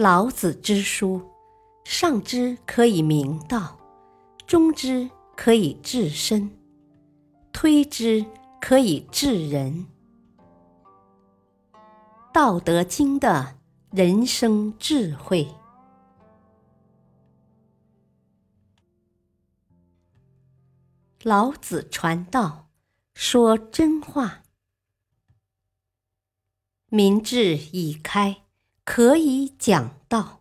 老子之书，上之可以明道，中之可以治身，推之可以治人。《道德经》的人生智慧。老子传道，说真话。民智已开，可以讲道。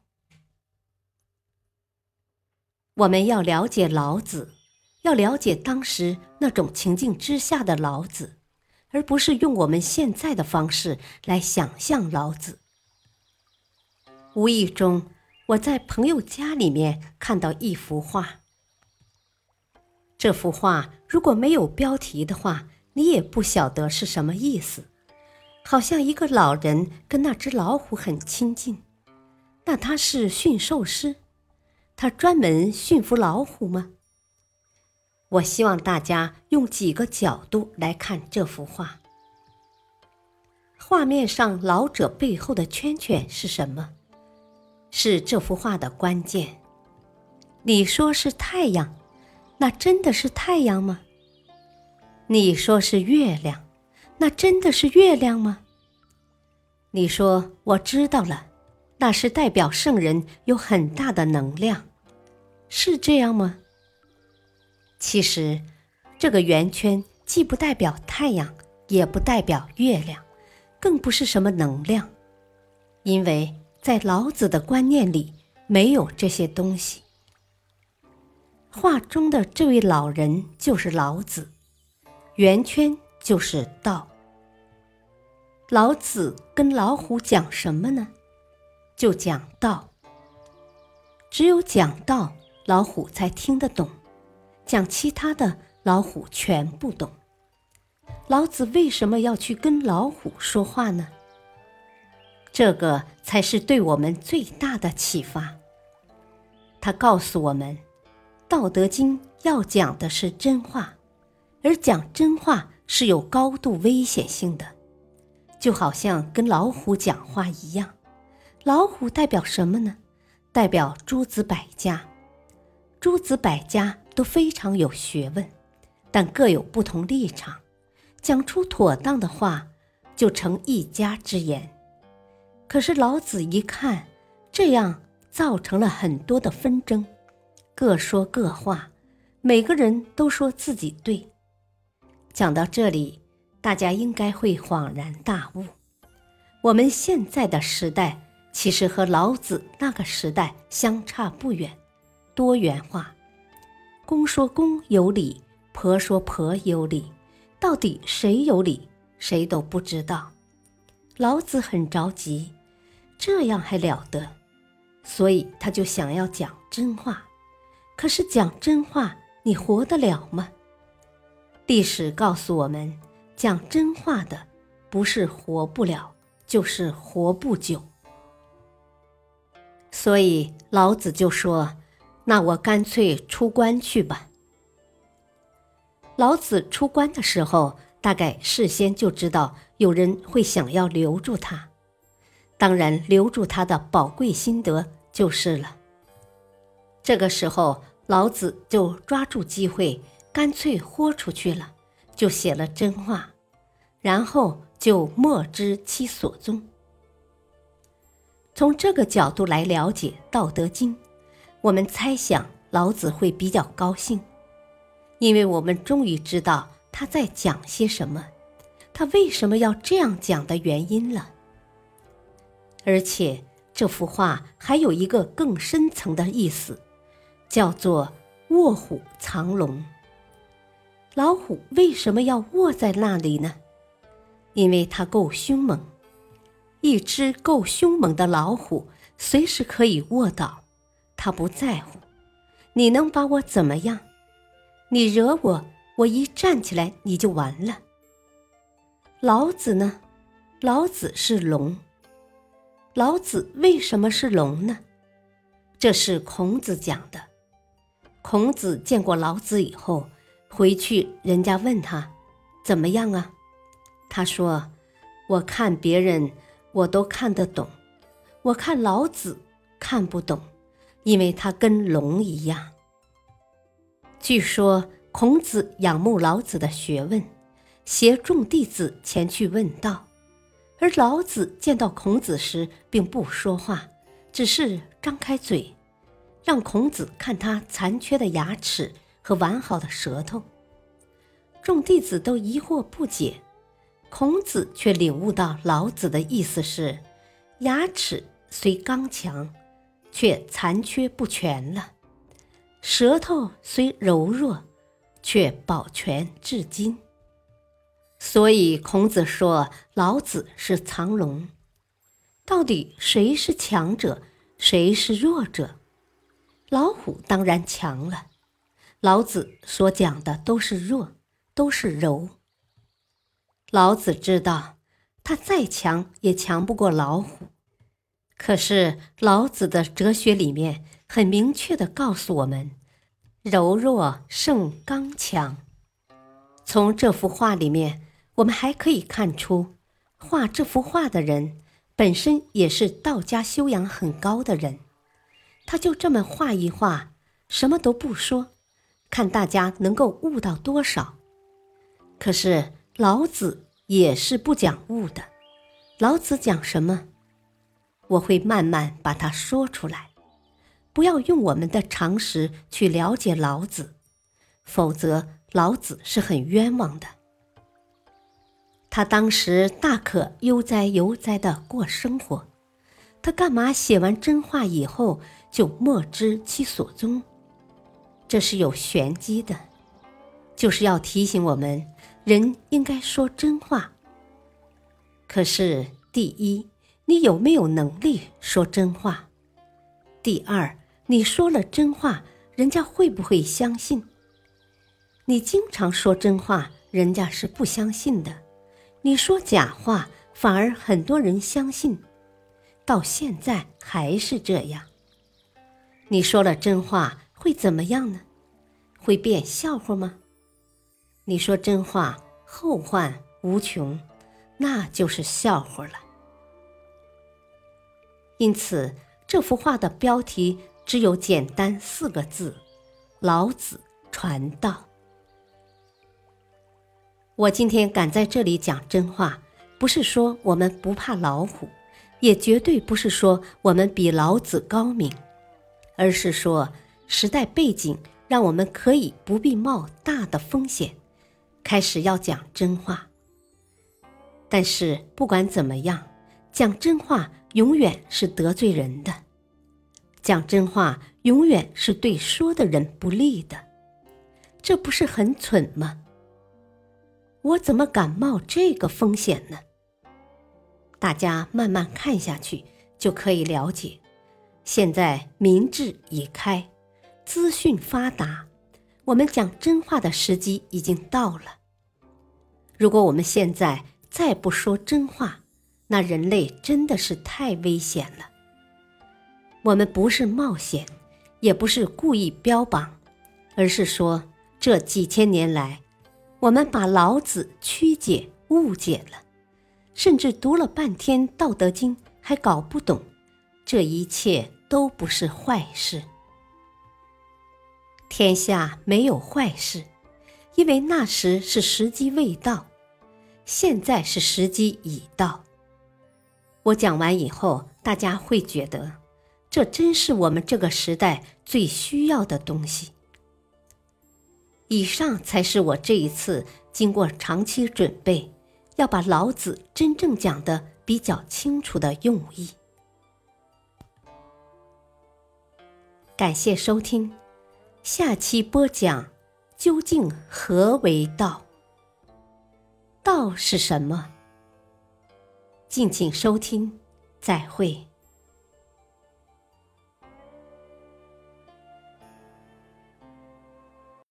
我们要了解老子，要了解当时那种情境之下的老子，而不是用我们现在的方式来想象老子。无意中，我在朋友家里面看到一幅画。这幅画如果没有标题的话，你也不晓得是什么意思。好像一个老人跟那只老虎很亲近，那他是驯兽师，他专门驯服老虎吗？我希望大家用几个角度来看这幅画。画面上老者背后的圈圈是什么？是这幅画的关键。你说是太阳，那真的是太阳吗？你说是月亮。那真的是月亮吗？你说我知道了，那是代表圣人有很大的能量，是这样吗？其实，这个圆圈既不代表太阳，也不代表月亮，更不是什么能量，因为在老子的观念里没有这些东西。画中的这位老人就是老子，圆圈。就是道。老子跟老虎讲什么呢？就讲道。只有讲道，老虎才听得懂；讲其他的，老虎全不懂。老子为什么要去跟老虎说话呢？这个才是对我们最大的启发。他告诉我们，《道德经》要讲的是真话，而讲真话。是有高度危险性的，就好像跟老虎讲话一样。老虎代表什么呢？代表诸子百家。诸子百家都非常有学问，但各有不同立场，讲出妥当的话就成一家之言。可是老子一看，这样造成了很多的纷争，各说各话，每个人都说自己对。讲到这里，大家应该会恍然大悟：我们现在的时代其实和老子那个时代相差不远，多元化。公说公有理，婆说婆有理，到底谁有理，谁都不知道。老子很着急，这样还了得？所以他就想要讲真话。可是讲真话，你活得了吗？历史告诉我们，讲真话的不是活不了，就是活不久。所以老子就说：“那我干脆出关去吧。”老子出关的时候，大概事先就知道有人会想要留住他，当然留住他的宝贵心得就是了。这个时候，老子就抓住机会。干脆豁出去了，就写了真话，然后就莫知其所踪。从这个角度来了解《道德经》，我们猜想老子会比较高兴，因为我们终于知道他在讲些什么，他为什么要这样讲的原因了。而且这幅画还有一个更深层的意思，叫做“卧虎藏龙”。老虎为什么要卧在那里呢？因为它够凶猛。一只够凶猛的老虎，随时可以卧倒，它不在乎。你能把我怎么样？你惹我，我一站起来你就完了。老子呢？老子是龙。老子为什么是龙呢？这是孔子讲的。孔子见过老子以后。回去，人家问他怎么样啊？他说：“我看别人，我都看得懂；我看老子，看不懂，因为他跟龙一样。据说孔子仰慕老子的学问，携众弟子前去问道，而老子见到孔子时并不说话，只是张开嘴，让孔子看他残缺的牙齿和完好的舌头。众弟子都疑惑不解，孔子却领悟到老子的意思是：牙齿虽刚强，却残缺不全了；舌头虽柔弱，却保全至今。所以孔子说老子是藏龙。到底谁是强者，谁是弱者？老虎当然强了，老子所讲的都是弱。都是柔。老子知道，他再强也强不过老虎。可是老子的哲学里面很明确的告诉我们：柔弱胜刚强。从这幅画里面，我们还可以看出，画这幅画的人本身也是道家修养很高的人。他就这么画一画，什么都不说，看大家能够悟到多少。可是老子也是不讲悟的，老子讲什么？我会慢慢把它说出来。不要用我们的常识去了解老子，否则老子是很冤枉的。他当时大可悠哉悠哉的过生活，他干嘛写完真话以后就莫知其所踪？这是有玄机的，就是要提醒我们。人应该说真话。可是，第一，你有没有能力说真话？第二，你说了真话，人家会不会相信？你经常说真话，人家是不相信的；你说假话，反而很多人相信。到现在还是这样。你说了真话会怎么样呢？会变笑话吗？你说真话，后患无穷，那就是笑话了。因此，这幅画的标题只有简单四个字：“老子传道。”我今天敢在这里讲真话，不是说我们不怕老虎，也绝对不是说我们比老子高明，而是说时代背景让我们可以不必冒大的风险。开始要讲真话，但是不管怎么样，讲真话永远是得罪人的，讲真话永远是对说的人不利的，这不是很蠢吗？我怎么敢冒这个风险呢？大家慢慢看下去就可以了解。现在民智已开，资讯发达。我们讲真话的时机已经到了。如果我们现在再不说真话，那人类真的是太危险了。我们不是冒险，也不是故意标榜，而是说这几千年来，我们把老子曲解、误解了，甚至读了半天《道德经》还搞不懂。这一切都不是坏事。天下没有坏事，因为那时是时机未到，现在是时机已到。我讲完以后，大家会觉得，这真是我们这个时代最需要的东西。以上才是我这一次经过长期准备，要把老子真正讲的比较清楚的用意。感谢收听。下期播讲，究竟何为道？道是什么？敬请收听，再会。